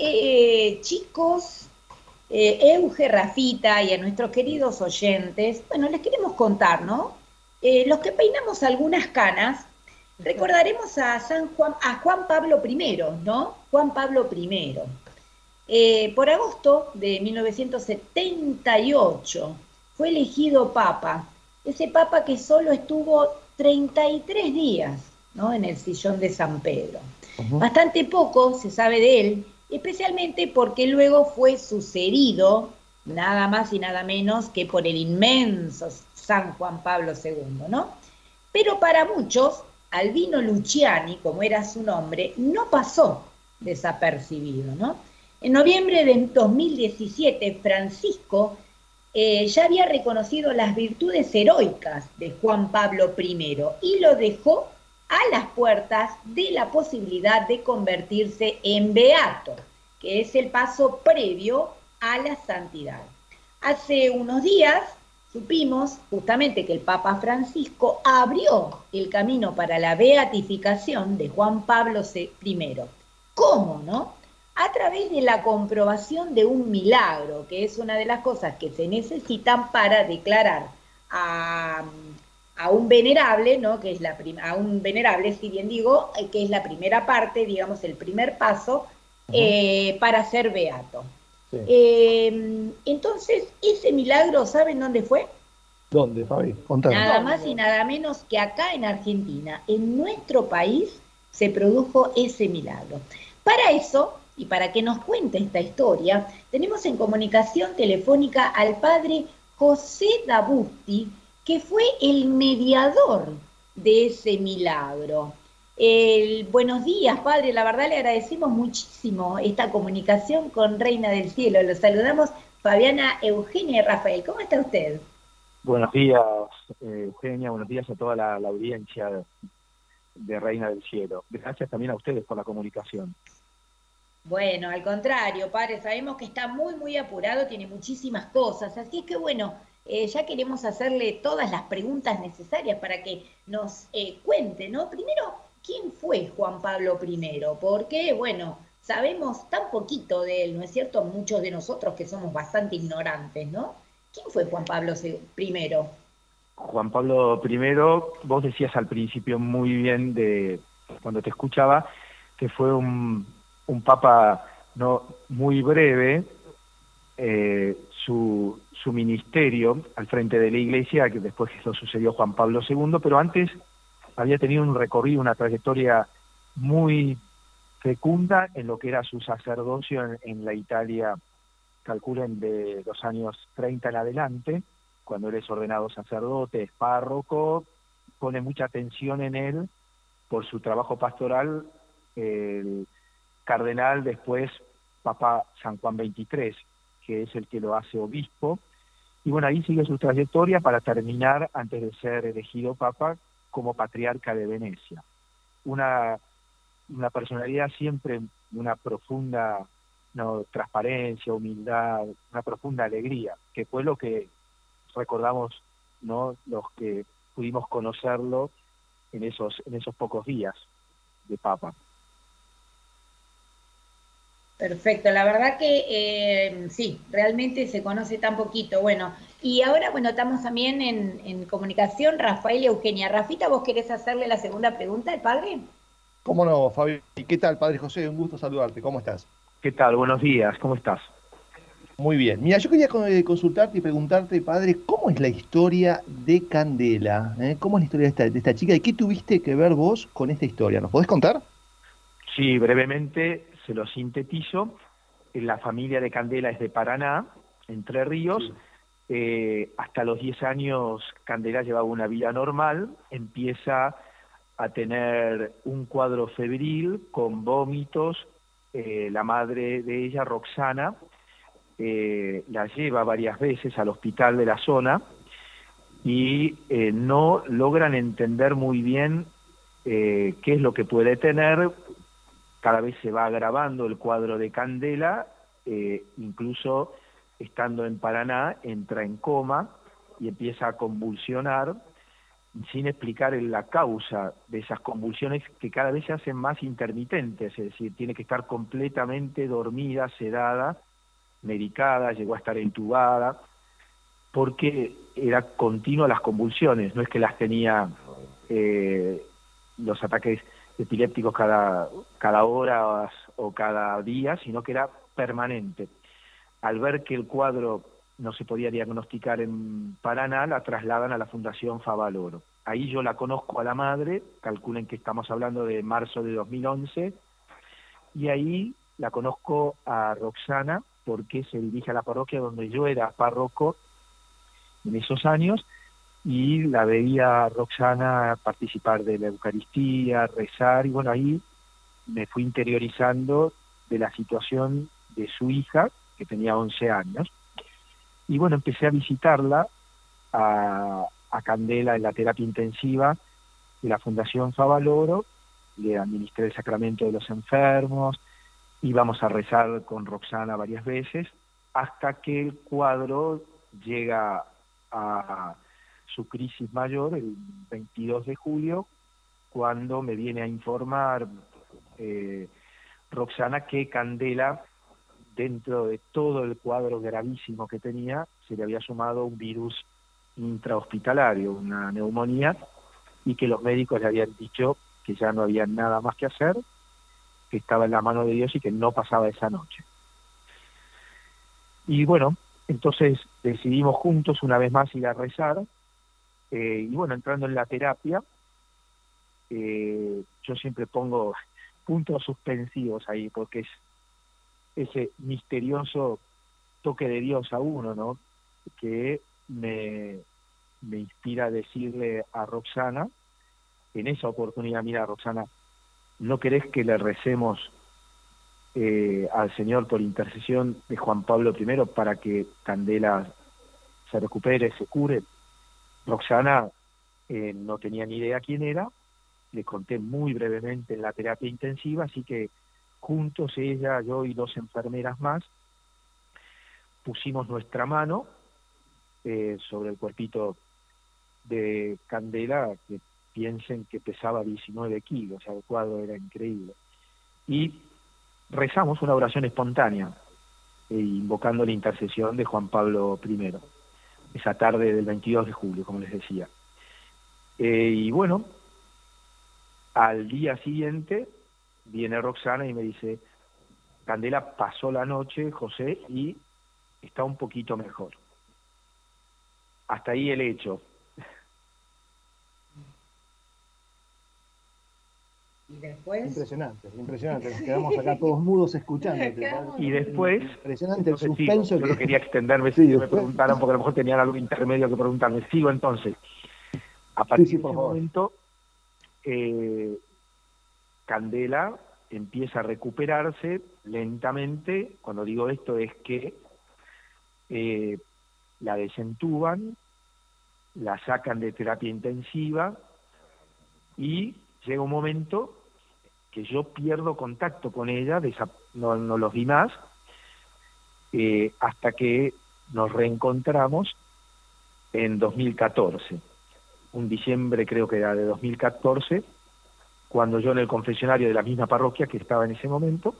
eh, chicos, eh, Euge, Rafita y a nuestros queridos oyentes, bueno, les queremos contar, ¿no? Eh, los que peinamos algunas canas, recordaremos a San Juan, a Juan Pablo I, ¿no? Juan Pablo I. Eh, por agosto de 1978 fue elegido papa, ese papa que solo estuvo 33 días ¿no? en el sillón de San Pedro. Bastante poco se sabe de él, especialmente porque luego fue sucedido nada más y nada menos que por el inmenso San Juan Pablo II, ¿no? Pero para muchos, Albino Luciani, como era su nombre, no pasó desapercibido, ¿no? En noviembre de 2017, Francisco eh, ya había reconocido las virtudes heroicas de Juan Pablo I y lo dejó a las puertas de la posibilidad de convertirse en beato, que es el paso previo a la santidad. Hace unos días supimos justamente que el Papa Francisco abrió el camino para la beatificación de Juan Pablo I. ¿Cómo, no? a través de la comprobación de un milagro, que es una de las cosas que se necesitan para declarar a, un venerable, ¿no? que es la a un venerable, si bien digo, eh, que es la primera parte, digamos, el primer paso eh, para ser beato. Em, entonces, ese milagro, ¿saben dónde fue? ¿Dónde, Fabi? Nada más y nada menos que acá en Argentina, en nuestro país, se produjo ese milagro. Para eso, y para que nos cuente esta historia, tenemos en comunicación telefónica al padre José Dabusti, que fue el mediador de ese milagro. buenos días, padre. La verdad le agradecemos muchísimo esta comunicación con Reina del Cielo. Los saludamos Fabiana, Eugenia y Rafael. ¿Cómo está usted? Buenos días, eh, Eugenia. Buenos días a toda la audiencia de Reina del Cielo. Gracias también a ustedes por la comunicación. Bueno, al contrario, padre, sabemos que está muy, muy apurado, tiene muchísimas cosas, así es que bueno, eh, ya queremos hacerle todas las preguntas necesarias para que nos eh, cuente, ¿no? Primero, ¿quién fue Juan Pablo I? Porque, bueno, sabemos tan poquito de él, ¿no es cierto? Muchos de nosotros que somos bastante ignorantes, ¿no? ¿Quién fue Juan Pablo I? Juan Pablo I, vos decías al principio muy bien de cuando te escuchaba que fue un un papa no muy breve, eh, su, ministerio al frente de la iglesia, que después eso sucedió Juan Pablo II, pero antes había tenido un recorrido, una trayectoria muy fecunda en lo que era su sacerdocio en, en la Italia, calculen de los años 30 en adelante, cuando él es ordenado sacerdote, es párroco, pone mucha atención en él por su trabajo pastoral, el, cardenal, después Papa San Juan XXIII, que es el que lo hace obispo. Y bueno, ahí sigue su trayectoria para terminar, antes de ser elegido Papa, como patriarca de Venecia. Una, una personalidad siempre una profunda no, transparencia, humildad, una profunda alegría, que fue lo que recordamos no los que pudimos conocerlo en esos, en esos pocos días de Papa. Perfecto, la verdad que eh, sí, realmente se conoce tan poquito. Bueno, y ahora, bueno, estamos también en, comunicación, Rafael y Eugenia. Rafita, ¿vos querés hacerle la segunda pregunta al padre? ¿Cómo no, Fabi? ¿Qué tal, padre José? Un gusto saludarte. ¿Cómo estás? ¿Qué tal? Buenos días. ¿Cómo estás? Muy bien. Mira, yo quería eh, consultarte y preguntarte, padre, ¿cómo es la historia de Candela? ¿Eh? ¿Cómo es la historia de esta, de esta chica? ¿Y qué tuviste que ver vos con esta historia? ¿Nos podés contar? Sí, brevemente se lo sintetizo. La familia de Candela es de Paraná, Entre Ríos. Eh, hasta los 10 años Candela llevaba una vida normal, empieza a tener un cuadro febril con vómitos. Eh, la madre de ella, Roxana, eh, la lleva varias veces al hospital de la zona y no logran entender muy bien qué es lo que puede tener, cada vez se va agravando el cuadro de Candela, eh, incluso estando en Paraná, entra en coma y empieza a convulsionar. sin explicar la causa de esas convulsiones que cada vez se hacen más intermitentes, es decir, tiene que estar completamente dormida, sedada, medicada, llegó a estar entubada, porque era continua las convulsiones, no es que las tenía eh, los ataques epilépticos cada, cada hora o cada día, sino que era permanente. Al ver que el cuadro no se podía diagnosticar en Paraná, la trasladan a la Fundación Favaloro. Ahí yo la conozco a la madre, calculen que estamos hablando de marzo de 2011, y ahí la conozco a Roxana porque se dirige a la parroquia donde yo era párroco en esos años y la veía a Roxana participar de la Eucaristía, rezar, y bueno, ahí me fui interiorizando de la situación de su hija, que tenía 11 años, y bueno, empecé a visitarla a, Candela en la terapia intensiva de la Fundación Favaloro, le administré el sacramento de los enfermos, íbamos a rezar con Roxana varias veces, hasta que el cuadro llega a su crisis mayor el 22 de julio, cuando me viene a informar eh, Roxana que Candela dentro de todo el cuadro gravísimo que tenía, se le había sumado un virus intrahospitalario, una neumonía, y que los médicos le habían dicho que ya no había nada más que hacer, que estaba en la mano de Dios y que no pasaba esa noche. Y bueno, entonces decidimos juntos una vez más ir a rezar, eh, y bueno, entrando en la terapia, eh, yo siempre pongo puntos suspensivos ahí, porque es ese misterioso toque de Dios a uno, ¿no? Que me, me inspira a decirle a Roxana, en esa oportunidad, mira Roxana, ¿no querés que le recemos eh, al Señor por intercesión de Juan Pablo I para que Candela se recupere, se cure? Roxana eh, no tenía ni idea quién era, le conté muy brevemente en la terapia intensiva, así que juntos ella, yo y dos enfermeras más, pusimos nuestra mano eh, sobre el cuerpito de Candela, que piensen que pesaba 19 kilos, el cuadro era increíble. Y rezamos una oración espontánea, eh, invocando la intercesión de Juan Pablo I, esa tarde del 22 de julio, como les decía. Eh, y bueno, al día siguiente viene Roxana y me dice, Candela pasó la noche, José, y está un poquito mejor. Hasta ahí el hecho. ¿Y después? Impresionante, impresionante. Nos quedamos acá todos mudos escuchando. Y después. Impresionante el suspenso. Yo quería extenderme si me preguntaran, porque a lo mejor tenían algo intermedio que preguntarme. Sigo entonces. A partir de ese momento, eh, Candela empieza a recuperarse lentamente. Cuando digo esto es que eh, la desentuban, la sacan de terapia intensiva y llega un momento que yo pierdo contacto con ella, no, no los vi más, eh, hasta que nos reencontramos en 2014, un diciembre creo que era de 2014, cuando yo en el confesionario de la misma parroquia que estaba en ese momento,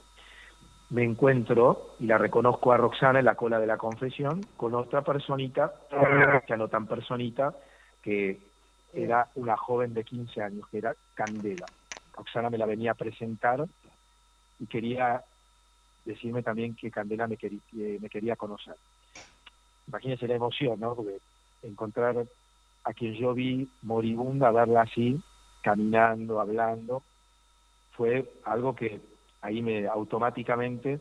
me encuentro y la reconozco a Roxana en la cola de la confesión con otra personita, ya no tan personita, que era una joven de 15 años, que era Candela. Roxana me la venía a presentar y quería decirme también que Candela me, me quería conocer. Imagínense la emoción, ¿no? Porque encontrar a quien yo vi moribunda, verla así, caminando, hablando, fue algo que ahí me automáticamente,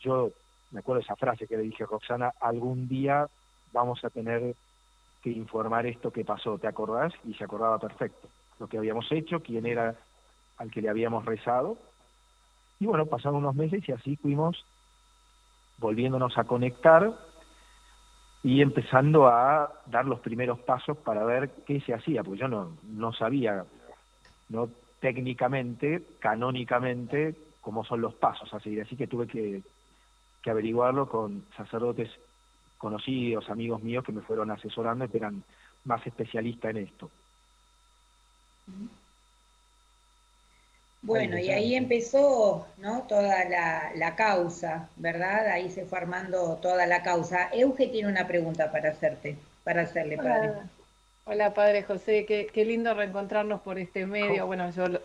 yo me acuerdo esa frase que le dije, Roxana, algún día vamos a tener que informar esto que pasó, ¿te acordás? Y se acordaba perfecto lo que habíamos hecho, quién era al que le habíamos rezado. Y bueno, pasaron unos meses y así fuimos volviéndonos a conectar y empezando a dar los primeros pasos para ver qué se hacía, porque yo no, no sabía, no técnicamente, canónicamente, cómo son los pasos a seguir, así que tuve que, que averiguarlo con sacerdotes conocidos, amigos míos que me fueron asesorando y que eran más especialistas en esto. Bueno, y ahí empezó ¿no? toda la, causa, ¿verdad? Ahí se fue armando toda la causa. Euge tiene una pregunta para hacerte, para hacerle, padre. Hola, padre José, qué, lindo reencontrarnos por este medio. Bueno, yo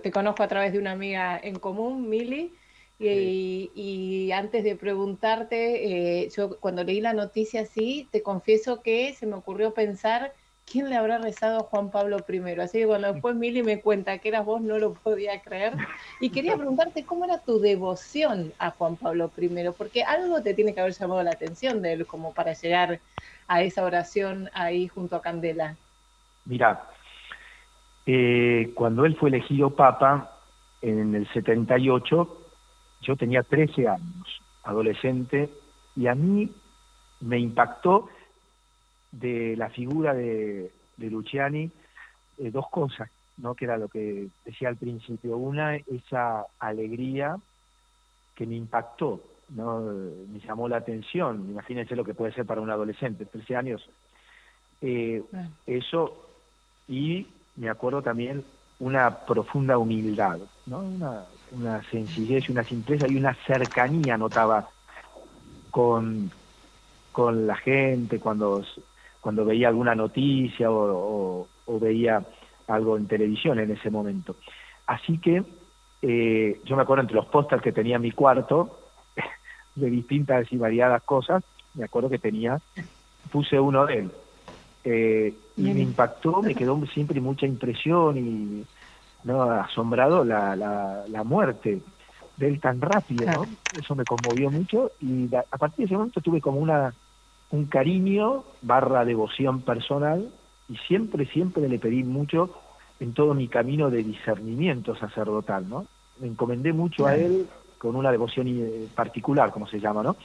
te conozco a través de una amiga en común, Mili, y, antes de preguntarte, eh, yo cuando leí la noticia así, te confieso que se me ocurrió pensar quién le habrá rezado a Juan Pablo I. Así que cuando después Mili me cuenta que eras vos, no lo podía creer. Y quería preguntarte cómo era tu devoción a Juan Pablo I, porque algo te tiene que haber llamado la atención de él como para llegar a esa oración ahí junto a Candela. Mira, eh, cuando él fue elegido papa en el 78, yo tenía 13 años, adolescente, y a mí me impactó de la figura de, Luciani eh, dos cosas, ¿no? que era lo que decía al principio. Una, esa alegría que me impactó, ¿no? me llamó la atención. Imagínense lo que puede ser para un adolescente, 13 años. Eh, eso, y me acuerdo también una profunda humildad, ¿no? una, una sencillez y una simpleza y una cercanía notaba con, con la gente cuando cuando veía alguna noticia o, veía algo en televisión en ese momento. Así que eh, yo me acuerdo entre los pósters que tenía en mi cuarto, de distintas y variadas cosas, me acuerdo que tenía, puse uno de él. Eh, y me impactó, me quedó siempre mucha impresión y no asombrado la, la, muerte de él tan rápido, ¿no? Eso me conmovió mucho y a partir de ese momento tuve como una un cariño barra devoción personal y siempre, siempre le pedí mucho en todo mi camino de discernimiento sacerdotal, ¿no? Me encomendé mucho a él con una devoción eh, particular, como se llama, ¿no?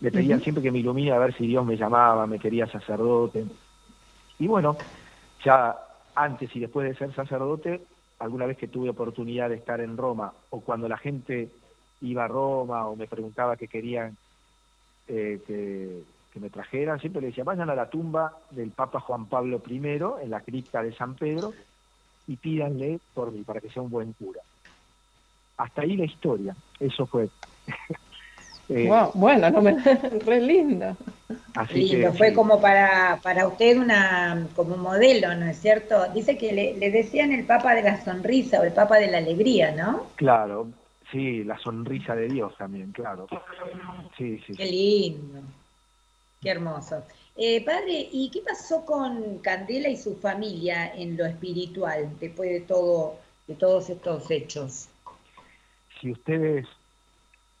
Le pedía siempre que me ilumine a ver si Dios me llamaba, me quería sacerdote. Y bueno, ya antes y después de ser sacerdote, alguna vez que tuve oportunidad de estar en Roma o cuando la gente iba a Roma o me preguntaba qué querían eh, que, que me trajeran, siempre le decía, vayan a la tumba del Papa Juan Pablo I en la cripta de San Pedro y pídanle por mí, para que sea un buen cura. Hasta ahí la historia, eso fue. Eh, bueno, no me... re lindo. Así fue como para, para usted una como modelo, ¿no es cierto? Dice que le, le decían el Papa de la sonrisa o el Papa de la alegría, ¿no? Claro, sí, la sonrisa de Dios también, claro. Sí, sí. Qué lindo. Qué hermoso. Eh, padre, ¿y qué pasó con Candela y su familia en lo espiritual después de todo, de todos estos hechos? Si ustedes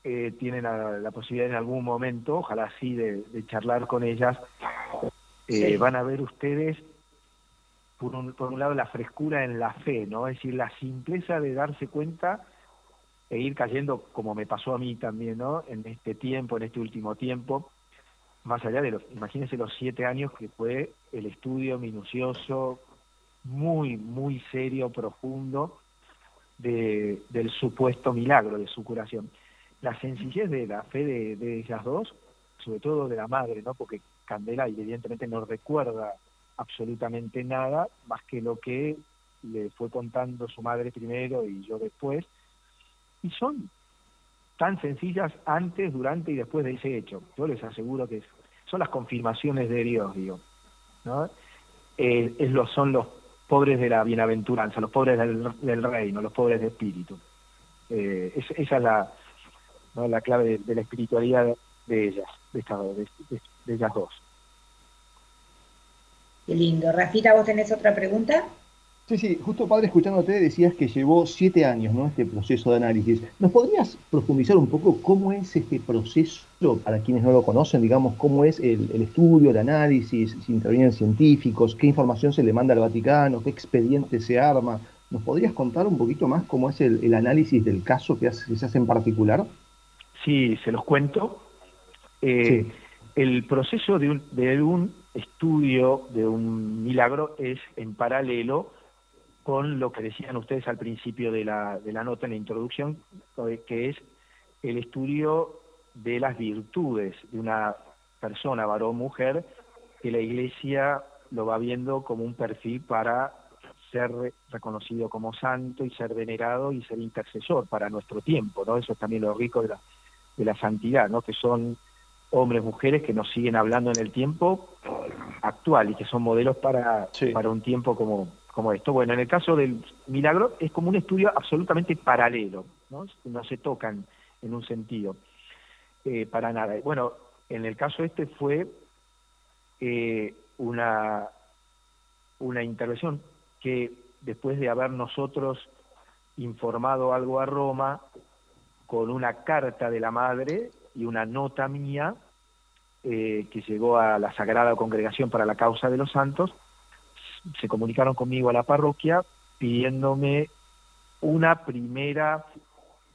eh, tienen la, posibilidad en algún momento, ojalá sí, de, charlar con ellas, eh, van a ver ustedes, por un, por un lado, la frescura en la fe, ¿no? Es decir, la simpleza de darse cuenta e ir cayendo, como me pasó a mí también, ¿no? En este tiempo, en este último tiempo, más allá de los, imagínense los siete años que fue el estudio minucioso, muy, muy serio, profundo, de, del supuesto milagro de su curación. La sencillez de la fe de, de ellas dos, sobre todo de la madre, ¿no? Porque Candela evidentemente no recuerda absolutamente nada más que lo que le fue contando su madre primero y yo después. Y son tan sencillas antes, durante y después de ese hecho. Yo les aseguro que son las confirmaciones de Dios, digo. ¿no? Eh, es lo, son los pobres de la bienaventuranza, los pobres del, reino, los pobres de espíritu. Eh, esa es la, la clave de, la espiritualidad de ellas, de, de ellas dos. Qué lindo. Rafita, ¿vos tenés otra pregunta? Sí, sí, justo padre, escuchándote decías que llevó siete años, ¿no? Este proceso de análisis. ¿Nos podrías profundizar un poco cómo es este proceso, para quienes no lo conocen, digamos, cómo es el, estudio, el análisis, si intervienen científicos, qué información se le manda al Vaticano, qué expediente se arma? ¿Nos podrías contar un poquito más cómo es el, análisis del caso que, se hace en particular? Sí, se los cuento. Eh, el proceso de un, de un estudio de un milagro es en paralelo con lo que decían ustedes al principio de la, de la nota en la introducción, que es el estudio de las virtudes de una persona, varón, mujer, que la Iglesia lo va viendo como un perfil para ser reconocido como santo y ser venerado y ser intercesor para nuestro tiempo, ¿no? Eso es también lo rico de la, de la santidad, ¿no? Que son hombres, mujeres que nos siguen hablando en el tiempo actual y que son modelos para, para un tiempo como, como esto. Bueno, en el caso del milagro es como un estudio absolutamente paralelo, ¿no? No se tocan en un sentido, eh, para nada. Bueno, en el caso este fue eh, una, una intervención que después de haber nosotros informado algo a Roma, con una carta de la madre y una nota mía eh, que llegó a la Sagrada Congregación para la Causa de los Santos, se comunicaron conmigo a la parroquia pidiéndome una primera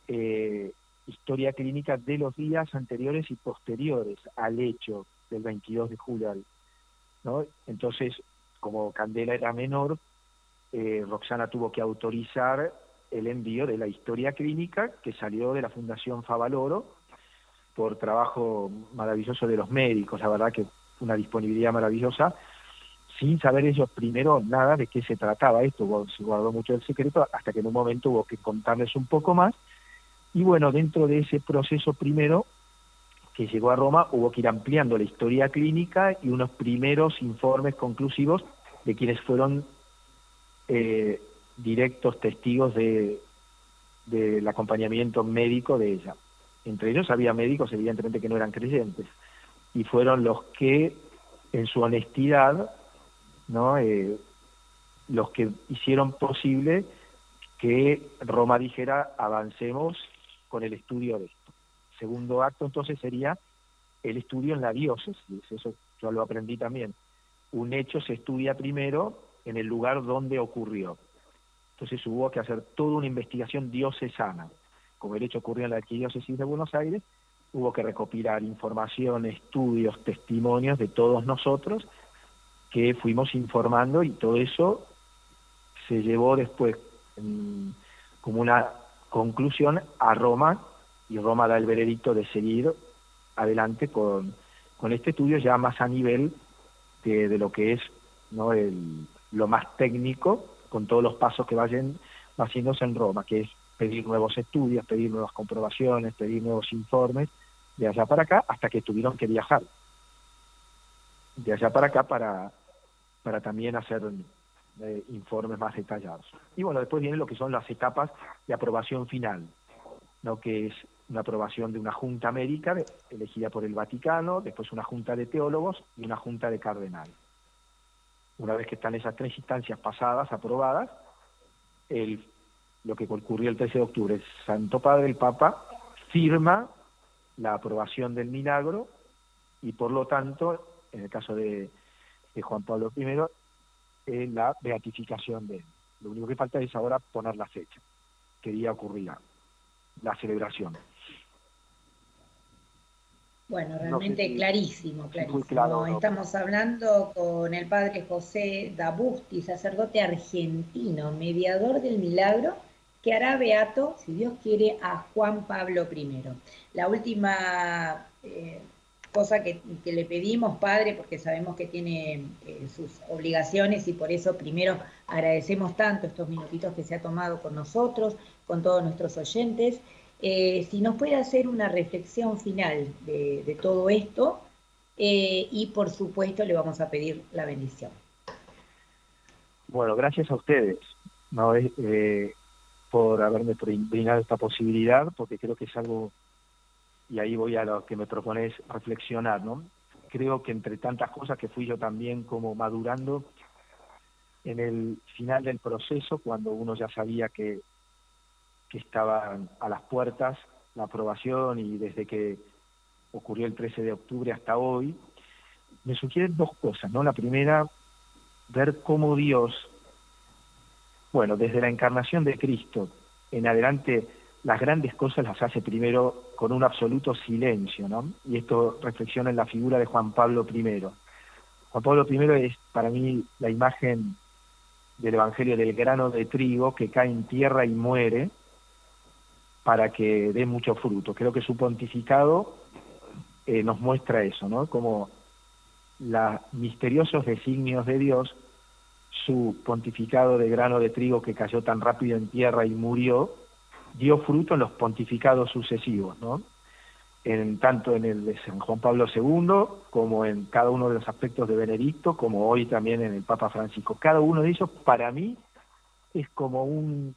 eh, historia clínica de los días anteriores y posteriores al hecho del 22 de julio. ¿no? Entonces, como Candela era menor, eh, Roxana tuvo que autorizar el envío de la historia clínica que salió de la Fundación Favaloro por trabajo maravilloso de los médicos, la verdad que una disponibilidad maravillosa, sin saber ellos primero nada de qué se trataba esto, se guardó mucho el secreto hasta que en un momento hubo que contarles un poco más y bueno, dentro de ese proceso primero que llegó a Roma hubo que ir ampliando la historia clínica y unos primeros informes conclusivos de quienes fueron eh, directos testigos de, del acompañamiento médico de ella. Entre ellos había médicos evidentemente que no eran creyentes y fueron los que en su honestidad ¿no? Eh, los que hicieron posible que Roma dijera avancemos con el estudio de esto. Segundo acto entonces sería el estudio en la diócesis, eso yo lo aprendí también. Un hecho se estudia primero en el lugar donde ocurrió. Entonces hubo que hacer toda una investigación diocesana. Como el hecho ocurrió en la arquidiócesis de Buenos Aires, hubo que recopilar información, estudios, testimonios de todos nosotros que fuimos informando y todo eso se llevó después como una conclusión a Roma y Roma da el veredicto de seguir adelante con, con este estudio ya más a nivel de, de lo que es no el, lo más técnico con todos los pasos que vayan haciéndose en Roma, que es pedir nuevos estudios, pedir nuevas comprobaciones, pedir nuevos informes, de allá para acá, hasta que tuvieron que viajar. De allá para acá para, para también hacer eh, informes más detallados. Y bueno, después vienen lo que son las etapas de aprobación final, ¿no? que es una aprobación de una junta médica elegida por el Vaticano, después una junta de teólogos y una junta de cardenales. Una vez que están esas tres instancias pasadas, aprobadas, el, lo que ocurrió el 13 de octubre, Santo Padre, el Papa, firma la aprobación del milagro y por lo tanto, en el caso de, Juan Pablo I, eh, la beatificación de él. Lo único que falta es ahora poner la fecha, que día ocurrirá la celebración. Bueno, realmente clarísimo, clarísimo. Estamos hablando con el padre José Dabusti, sacerdote argentino, mediador del milagro, que hará beato, si Dios quiere, a Juan Pablo I. La última eh, cosa que, le pedimos, padre, porque sabemos que tiene eh, sus obligaciones y por eso primero agradecemos tanto estos minutitos que se ha tomado con nosotros, con todos nuestros oyentes. Eh, si nos puede hacer una reflexión final de, todo esto eh, y por supuesto le vamos a pedir la bendición. Bueno, gracias a ustedes ¿no? Por haberme brindado esta posibilidad, porque creo que es algo, y ahí voy a lo que me propones reflexionar, ¿no? Creo que entre tantas cosas que fui yo también como madurando, en el final del proceso, cuando uno ya sabía que que estaban a las puertas la aprobación y desde que ocurrió el 13 de octubre hasta hoy, me sugieren dos cosas, ¿no? La primera, ver cómo Dios, bueno, desde la encarnación de Cristo en adelante, las grandes cosas las hace primero con un absoluto silencio, ¿no? Y esto reflexiona en la figura de Juan Pablo I. Juan Pablo I es para mí la imagen del Evangelio del grano de trigo que cae en tierra y muere, para que dé mucho fruto. Creo que su pontificado eh, nos muestra eso, ¿no? Como los misteriosos designios de Dios su pontificado de grano de trigo que cayó tan rápido en tierra y murió, dio fruto en los pontificados sucesivos, ¿no? En, tanto en el de San Juan Pablo II como en cada uno de los aspectos de Benedicto, como hoy también en el Papa Francisco. Cada uno de ellos para mí es como un,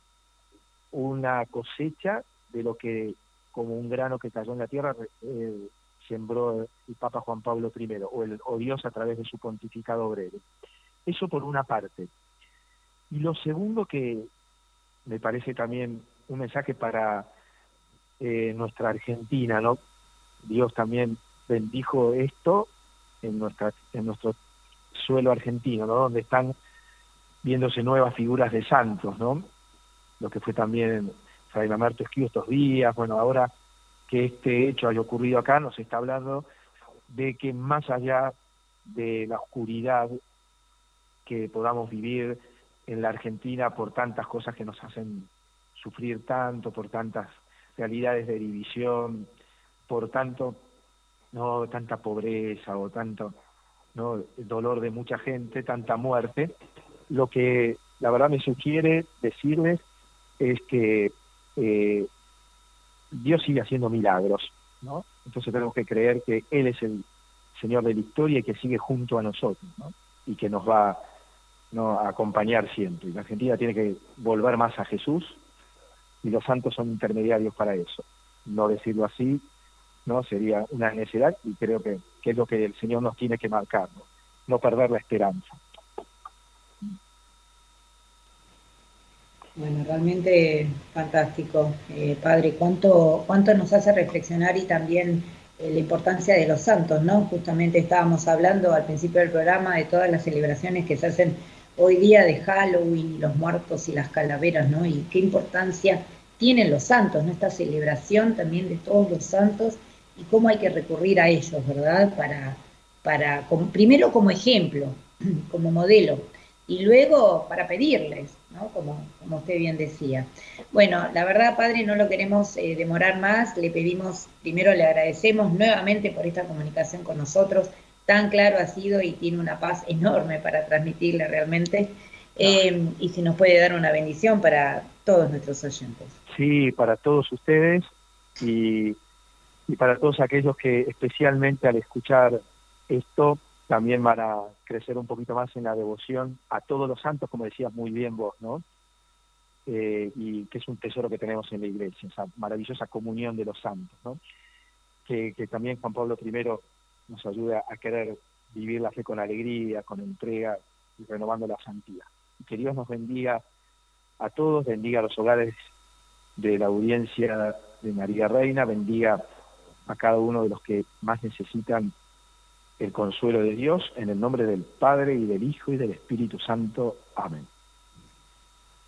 una cosecha de lo que, como un grano que cayó en la tierra, eh, sembró el Papa Juan Pablo I, o, o Dios a través de su pontificado breve. Eso por una parte. Y lo segundo que me parece también un mensaje para eh, nuestra Argentina, ¿no? Dios también bendijo esto en nuestro suelo argentino, ¿no? Donde están viéndose nuevas figuras de santos, ¿no? Lo que fue también Fray Mamerto Esquivo estos días, bueno, ahora que este hecho haya ocurrido acá, nos está hablando de que más allá de la oscuridad que podamos vivir en la Argentina por tantas cosas que nos hacen sufrir tanto, por tantas realidades de división, por tanto, no tanta pobreza o tanto no dolor de mucha gente, tanta muerte, lo que la verdad me sugiere decirles es que eh, Dios sigue haciendo milagros, ¿no? Entonces tenemos que creer que Él es el Señor de la historia y que sigue junto a nosotros, ¿no? Y que nos va a acompañar siempre. La Argentina tiene que volver más a Jesús y los santos son intermediarios para eso. No decirlo así, no sería una necesidad y creo que, es lo que el Señor nos tiene que marcar, no, perder la esperanza. Bueno, realmente fantástico, eh, Padre. ¿Cuánto, ¿Cuánto nos hace reflexionar y también eh, la importancia de los santos, ¿no? Justamente estábamos hablando al principio del programa de todas las celebraciones que se hacen hoy día de Halloween, los muertos y las calaveras, ¿no? Y qué importancia tienen los santos, ¿no? Esta celebración también de todos los santos y cómo hay que recurrir a ellos, ¿verdad? Para, para primero como ejemplo, como modelo, y luego para pedirles, ¿no? Como, como usted bien decía. Bueno, la verdad, padre, no lo queremos eh, demorar más. Le pedimos, primero le agradecemos nuevamente por esta comunicación con nosotros tan claro ha sido y tiene una paz enorme para transmitirle realmente. Eh, y si nos puede dar una bendición para todos nuestros oyentes. Sí, para todos ustedes y, y para todos aquellos que especialmente al escuchar esto también van a crecer un poquito más en la devoción a todos los santos, como decías muy bien vos, ¿no? Eh, y que es un tesoro que tenemos en la iglesia, esa maravillosa comunión de los santos, ¿no? Que, que también Juan Pablo I nos ayuda a querer vivir la fe con alegría, con entrega y renovando la santidad. que Dios nos bendiga a todos, bendiga a los hogares de la audiencia de María Reina, bendiga a cada uno de los que más necesitan el consuelo de Dios, en el nombre del Padre y del Hijo y del Espíritu Santo. Amén.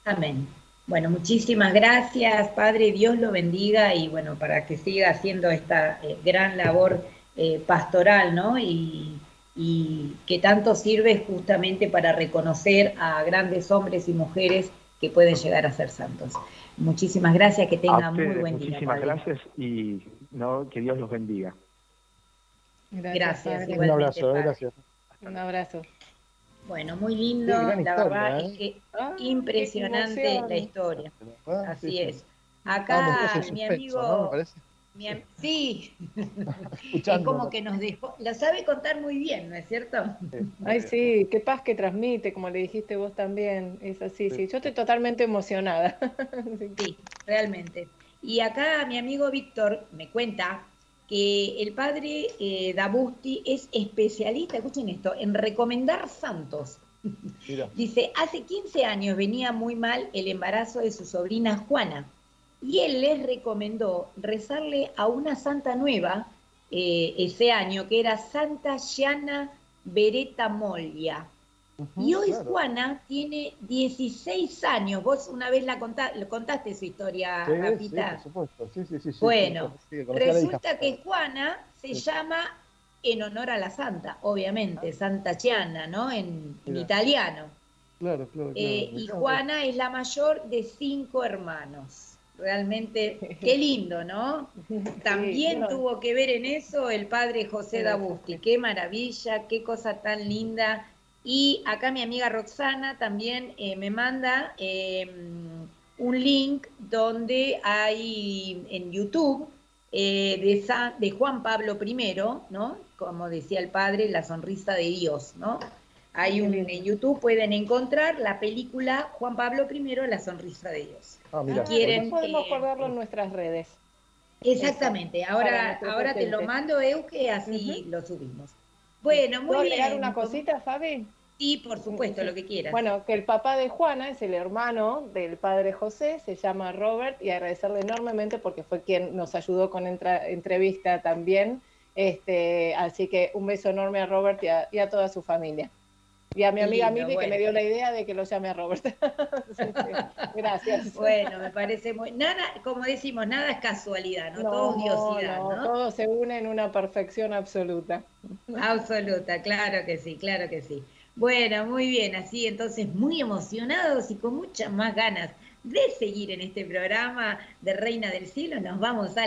Amén. Bueno, muchísimas gracias, Padre, Dios lo bendiga y bueno, para que siga haciendo esta eh, gran labor eh, pastoral, ¿no? Y, que tanto sirve justamente para reconocer a grandes hombres y mujeres que pueden llegar a ser santos. Muchísimas gracias, que tengan muy buen día. Muchísimas gracias y no, que Dios los bendiga. Gracias. un abrazo, gracias. Un abrazo. Bueno, muy lindo, la verdad es ¿eh? que ah, impresionante la historia. Así es. Acá mi amigo sí, es como que nos dejó, la sabe contar muy bien, ¿no es cierto? Ay, sí, qué paz que transmite, como le dijiste vos también, es así, sí, yo estoy totalmente emocionada. sí, realmente. Y acá mi amigo Víctor me cuenta que el padre eh, Dabusti es especialista, escuchen esto, en recomendar santos. Dice, hace 15 años venía muy mal el embarazo de su sobrina Juana y él les recomendó rezarle a una santa nueva eh, ese año, que era Santa Gianna Beretta Moglia. y hoy Juana tiene 16 años. Vos una vez la contaste su historia, sí, Sí, por supuesto. Sí, sí, sí, bueno, resulta que Juana se llama en honor a la santa, obviamente, ah. Santa Gianna, ¿no? En, italiano. Claro, claro. Eh, y Juana es la mayor de cinco hermanos realmente, qué lindo, ¿no? También tuvo que ver en eso el padre José Dabusti, qué maravilla, qué cosa tan linda Y acá mi amiga Roxana también eh, me manda em, un link donde hay en YouTube eh, de, de, Juan Pablo I, ¿no? Como decía el padre, la sonrisa de Dios, ¿no? Hay un, en YouTube pueden encontrar la película Juan Pablo I, la sonrisa de Dios. Ah, mira. quieren, podemos eh, en nuestras redes. Exactamente. Ahora, ahora te lo mando, Euge, así lo subimos. Bueno, muy bien. agregar una cosita, Fabi? Sí, por supuesto, lo que quieras. Bueno, que el papá de Juana es el hermano del padre José, se llama Robert, y agradecerle enormemente porque fue quien nos ayudó con entrevista también. Este, así que un beso enorme a Robert y a, toda su familia. Y a mi amiga Mili que me dio la idea de que lo llame a Robert. Gracias. Bueno, me parece muy. Nada, como decimos, nada es casualidad, ¿no? todo es diosidad, ¿no? Todo se une en una perfección absoluta. Absoluta, claro que sí, claro que sí. Bueno, muy bien, así entonces muy emocionados y con muchas más ganas de seguir en este programa de Reina del Cielo, nos vamos a la